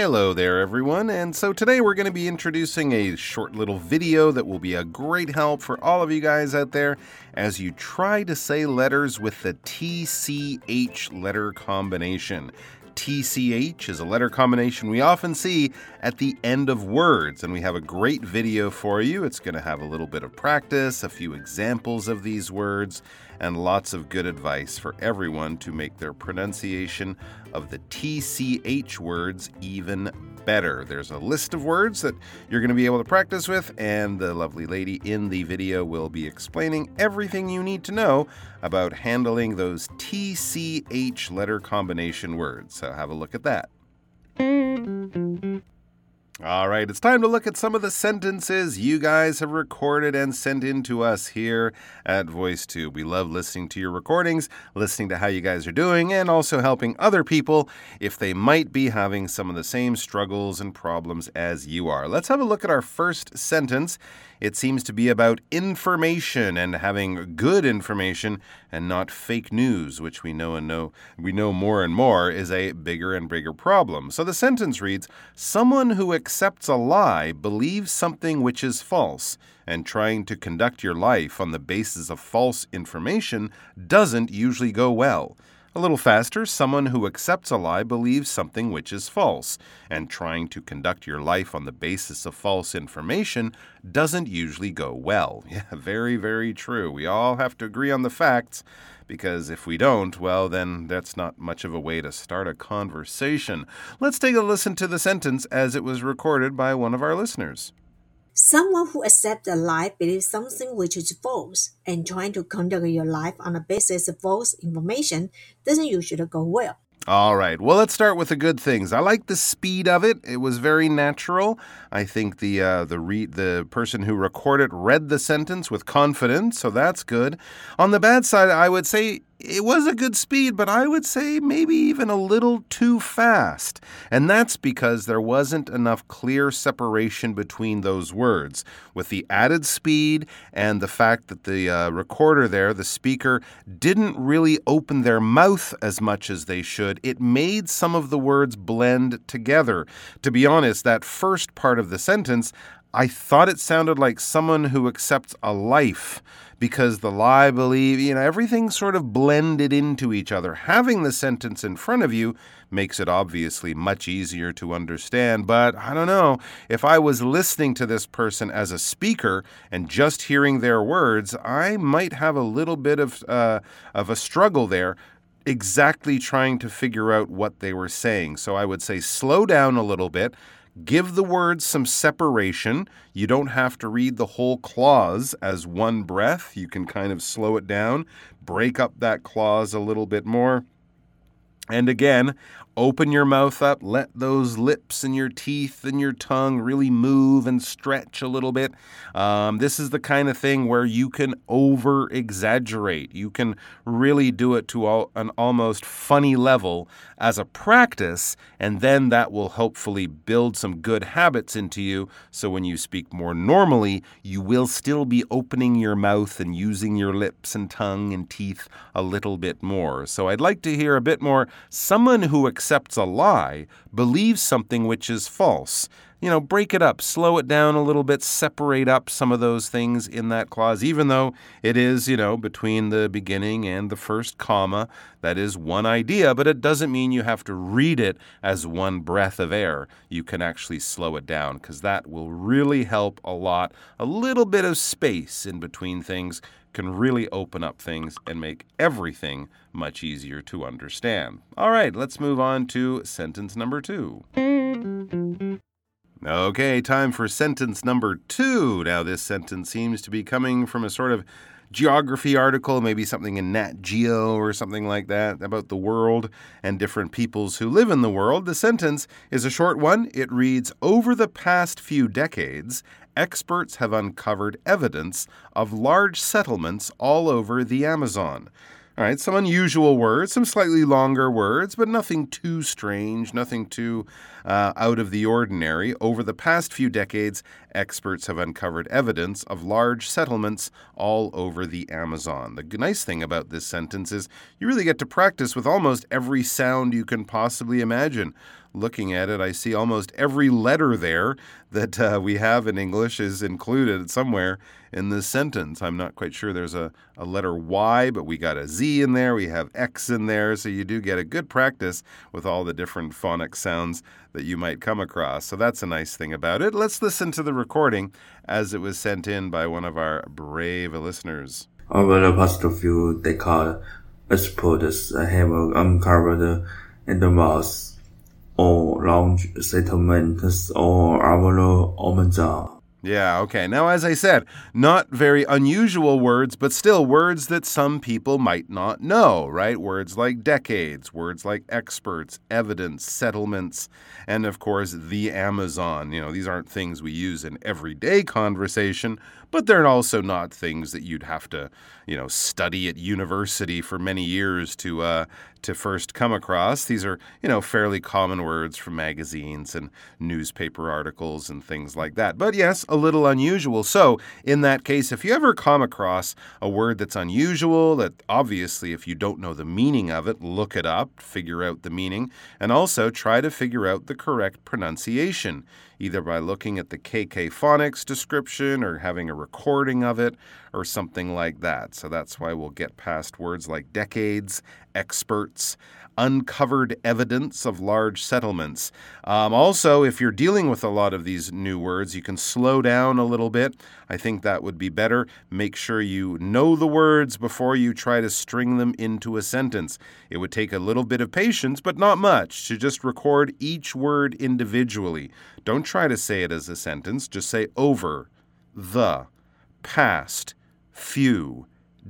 Hello there, everyone. And so today we're going to be introducing a short little video that will be a great help for all of you guys out there as you try to say letters with the TCH letter combination. TCH is a letter combination we often see at the end of words, and we have a great video for you. It's going to have a little bit of practice, a few examples of these words, and lots of good advice for everyone to make their pronunciation of the TCH words even better. There's a list of words that you're going to be able to practice with, and the lovely lady in the video will be explaining everything you need to know about handling those TCH letter combination words. So have a look at that. All right, it's time to look at some of the sentences you guys have recorded and sent in to us here at VoiceTube. We love listening to your recordings, listening to how you guys are doing, and also helping other people if they might be having some of the same struggles and problems as you are. Let's have a look at our first sentence. It seems to be about information and having good information and not fake news, which we know and know we know more and more is a bigger and bigger problem. So the sentence reads, someone who accepts a lie believes something which is false, and trying to conduct your life on the basis of false information doesn't usually go well. A little faster, someone who accepts a lie believes something which is false, and trying to conduct your life on the basis of false information doesn't usually go well. Yeah, very, very true. We all have to agree on the facts, because if we don't, well, then that's not much of a way to start a conversation. Let's take a listen to the sentence as it was recorded by one of our listeners. Someone who accepts a lie believes something which is false, and trying to conduct your life on the basis of false information doesn't usually go well. All right. Well, let's start with the good things. I like the speed of it. It was very natural. I think the uh, the re- the person who recorded read the sentence with confidence, so that's good. On the bad side, I would say it was a good speed, but I would say maybe even a little too fast. And that's because there wasn't enough clear separation between those words. With the added speed and the fact that the uh, recorder there, the speaker, didn't really open their mouth as much as they should, it made some of the words blend together. To be honest, that first part of the sentence, I thought it sounded like someone who accepts a life because the lie believe, you know, everything sort of blended into each other. Having the sentence in front of you makes it obviously much easier to understand, but I don't know. If I was listening to this person as a speaker and just hearing their words, I might have a little bit of uh, of a struggle there exactly trying to figure out what they were saying. So I would say slow down a little bit Give the words some separation. You don't have to read the whole clause as one breath. You can kind of slow it down, break up that clause a little bit more. And again, open your mouth up, let those lips and your teeth and your tongue really move and stretch a little bit. Um, this is the kind of thing where you can over exaggerate. You can really do it to all, an almost funny level as a practice, and then that will hopefully build some good habits into you. So when you speak more normally, you will still be opening your mouth and using your lips and tongue and teeth a little bit more. So I'd like to hear a bit more. Someone who accepts a lie believes something which is false. You know, break it up, slow it down a little bit, separate up some of those things in that clause, even though it is, you know, between the beginning and the first comma. That is one idea, but it doesn't mean you have to read it as one breath of air. You can actually slow it down because that will really help a lot. A little bit of space in between things can really open up things and make everything much easier to understand. All right, let's move on to sentence number two. Okay, time for sentence number two. Now, this sentence seems to be coming from a sort of geography article, maybe something in Nat Geo or something like that about the world and different peoples who live in the world. The sentence is a short one. It reads Over the past few decades, experts have uncovered evidence of large settlements all over the Amazon. All right, some unusual words, some slightly longer words, but nothing too strange, nothing too uh, out of the ordinary. Over the past few decades, experts have uncovered evidence of large settlements all over the Amazon. The nice thing about this sentence is you really get to practice with almost every sound you can possibly imagine looking at it, I see almost every letter there that uh, we have in English is included somewhere in this sentence. I'm not quite sure there's a, a letter Y, but we got a Z in there, we have X in there, so you do get a good practice with all the different phonic sounds that you might come across. So that's a nice thing about it. Let's listen to the recording as it was sent in by one of our brave listeners. Over the past few decades, experts have uncovered enormous or large settlements or our Amazon. Yeah, okay. Now, as I said, not very unusual words, but still words that some people might not know, right? Words like decades, words like experts, evidence, settlements, and of course, the Amazon. You know, these aren't things we use in everyday conversation, but they're also not things that you'd have to, you know, study at university for many years to uh, to first come across. These are, you know, fairly common words from magazines and newspaper articles and things like that. But yes, a little unusual. So, in that case, if you ever come across a word that's unusual, that obviously, if you don't know the meaning of it, look it up, figure out the meaning, and also try to figure out the correct pronunciation either by looking at the KK Phonics description or having a recording of it or something like that. So that's why we'll get past words like decades, experts, uncovered evidence of large settlements. Um, also, if you're dealing with a lot of these new words, you can slow down a little bit. I think that would be better. Make sure you know the words before you try to string them into a sentence. It would take a little bit of patience, but not much, to just record each word individually. Don't try to say it as a sentence, just say over, the, past, few,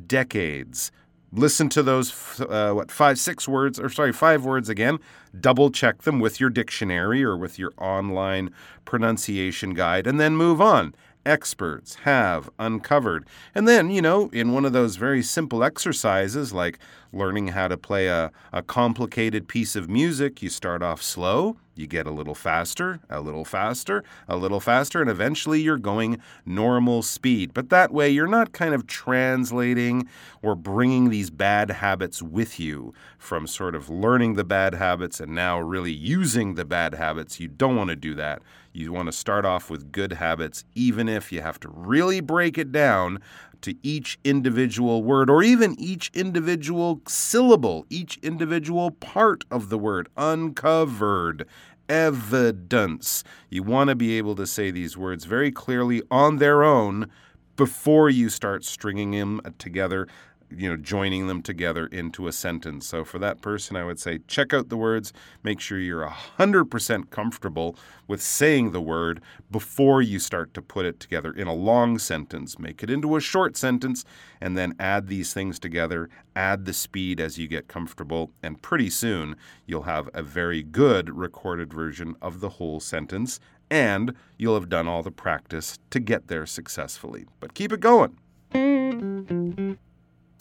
decades Listen to those, uh, what, five, six words, or sorry, five words again. Double check them with your dictionary or with your online pronunciation guide, and then move on. Experts have uncovered. And then, you know, in one of those very simple exercises like learning how to play a, a complicated piece of music, you start off slow you get a little faster, a little faster, a little faster, and eventually you're going normal speed. But that way, you're not kind of translating or bringing these bad habits with you from sort of learning the bad habits and now really using the bad habits. You don't want to do that. You want to start off with good habits, even if you have to really break it down to each individual word or even each individual syllable, each individual part of the word. Uncovered. Evidence. You want to be able to say these words very clearly on their own before you start stringing them together you know, joining them together into a sentence. So for that person, I would say check out the words, make sure you're 100% comfortable with saying the word before you start to put it together in a long sentence. Make it into a short sentence and then add these things together, add the speed as you get comfortable, and pretty soon you'll have a very good recorded version of the whole sentence and you'll have done all the practice to get there successfully. But keep it going.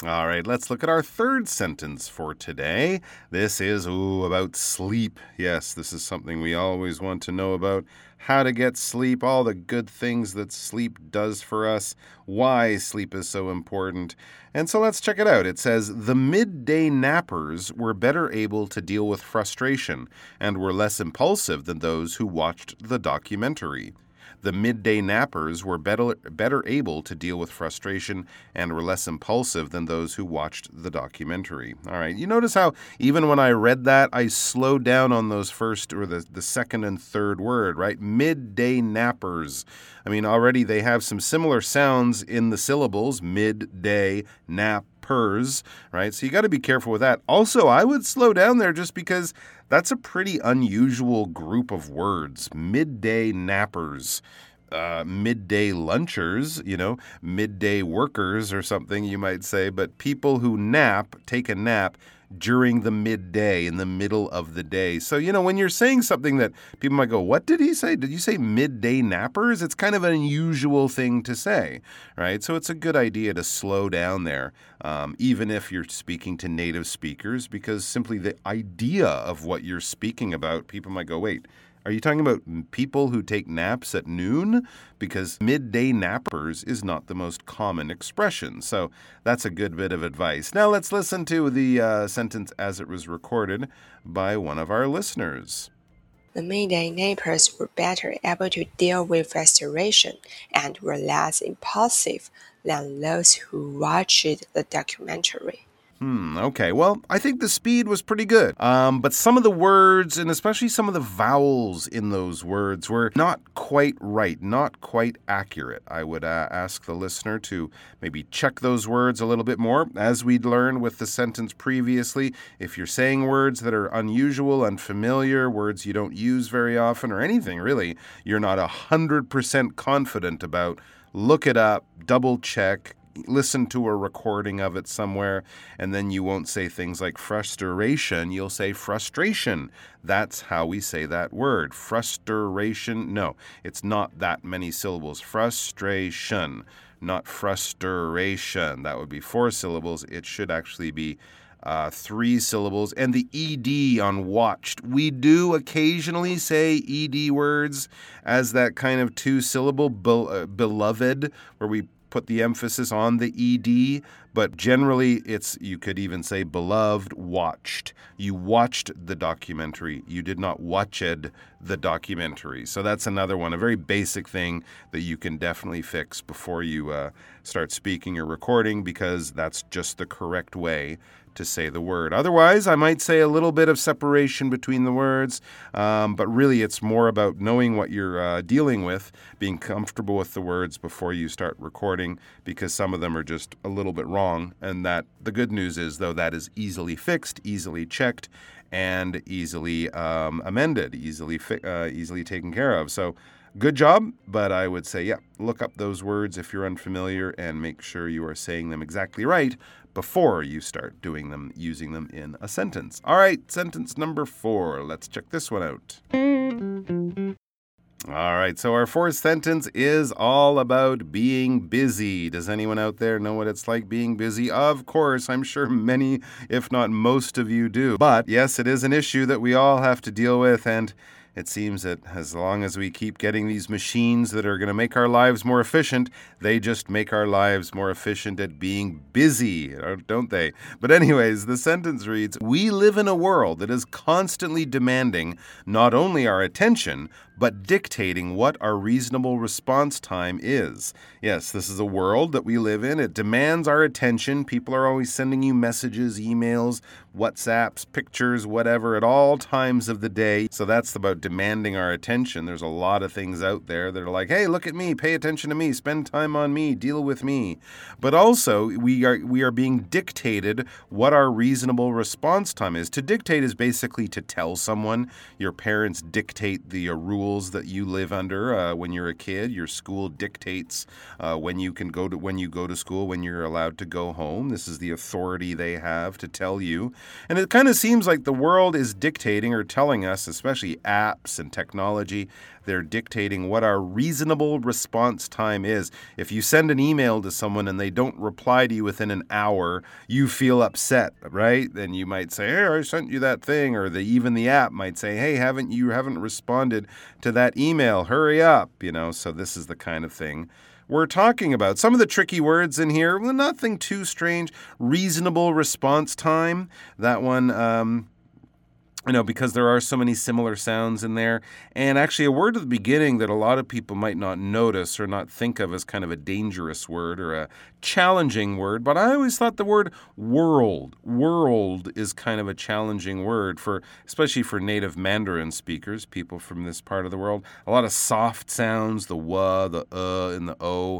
All right, let's look at our third sentence for today. This is ooh, about sleep. Yes, this is something we always want to know about how to get sleep, all the good things that sleep does for us, why sleep is so important. And so let's check it out. It says the midday nappers were better able to deal with frustration and were less impulsive than those who watched the documentary. The midday nappers were better, better able to deal with frustration and were less impulsive than those who watched the documentary. All right, you notice how even when I read that, I slowed down on those first or the, the second and third word, right? Midday nappers. I mean, already they have some similar sounds in the syllables midday, nap, purrs, right? So you got to be careful with that. Also, I would slow down there just because that's a pretty unusual group of words. Midday nappers. uh, midday lunchers, you know, midday workers or something, you might say, but people who nap, take a nap during the midday, in the middle of the day. So, you know, when you're saying something that people might go, What did he say? Did you say midday nappers? It's kind of an unusual thing to say, right? So, it's a good idea to slow down there, um, even if you're speaking to native speakers, because simply the idea of what you're speaking about, people might go, Wait, are you talking about people who take naps at noon? Because midday nappers is not the most common expression. So that's a good bit of advice. Now let's listen to the uh, sentence as it was recorded by one of our listeners. The midday nappers were better able to deal with frustration and were less impulsive than those who watched the documentary. Hmm, okay. Well, I think the speed was pretty good. Um, but some of the words, and especially some of the vowels in those words, were not quite right, not quite accurate. I would uh, ask the listener to maybe check those words a little bit more. As we'd learned with the sentence previously, if you're saying words that are unusual, unfamiliar, words you don't use very often, or anything really, you're not 100% confident about look it up, double check, listen to a recording of it somewhere, and then you won't say things like frustration, you'll say frustration. That's how we say that word. Frustration. No, it's not that many syllables. Frustration, not frustration. That would be four syllables. It should actually be uh, three syllables, and the ed on watched. We do occasionally say ed words as that kind of two syllable be- uh, beloved, where we put the emphasis on the ed, but generally it's you could even say beloved watched. You watched the documentary. You did not watched the documentary. So that's another one, a very basic thing that you can definitely fix before you uh, start speaking or recording because that's just the correct way to say the word. Otherwise, I might say a little bit of separation between the words, um, but really it's more about knowing what you're uh, dealing with, being comfortable with the words before you start recording, because some of them are just a little bit wrong. And that the good news is, though, that is easily fixed, easily checked, and easily um, amended, easily fi- uh, easily taken care of. So good job, but I would say, yeah, look up those words if you're unfamiliar and make sure you are saying them exactly right before you start doing them, using them in a sentence. All right, sentence number four. Let's check this one out. All right, so our fourth sentence is all about being busy. Does anyone out there know what it's like being busy? Of course, I'm sure many, if not most of you do. But yes, it is an issue that we all have to deal with, and it seems that as long as we keep getting these machines that are going to make our lives more efficient, they just make our lives more efficient at being busy, uh, don't they? But, anyways, the sentence reads We live in a world that is constantly demanding not only our attention, but dictating what our reasonable response time is. Yes, this is a world that we live in. It demands our attention. People are always sending you messages, emails, WhatsApps, pictures, whatever, at all times of the day. So that's about demanding our attention. There's a lot of things out there that are like, hey, look at me, pay attention to me, spend time on me, deal with me. But also, we are we are being dictated what our reasonable response time is. To dictate is basically to tell someone. Your parents dictate the rules rules that you live under uh, when you're a kid. Your school dictates uh, when you can go to when you go to school, when you're allowed to go home. This is the authority they have to tell you. And it kind of seems like the world is dictating or telling us, especially apps and technology, they're dictating what our reasonable response time is. If you send an email to someone and they don't reply to you within an hour, you feel upset, right? Then you might say, "Hey, I sent you that thing," or the even the app might say, "Hey, haven't you haven't responded to that email? Hurry up!" You know. So this is the kind of thing we're talking about. Some of the tricky words in here, well, nothing too strange. Reasonable response time. That one. Um, you know, because there are so many similar sounds in there. And actually, a word at the beginning that a lot of people might not notice or not think of as kind of a dangerous word or a challenging word. But I always thought the word world, world is kind of a challenging word for, especially for native Mandarin speakers, people from this part of the world. A lot of soft sounds, the wa, the uh, and the o.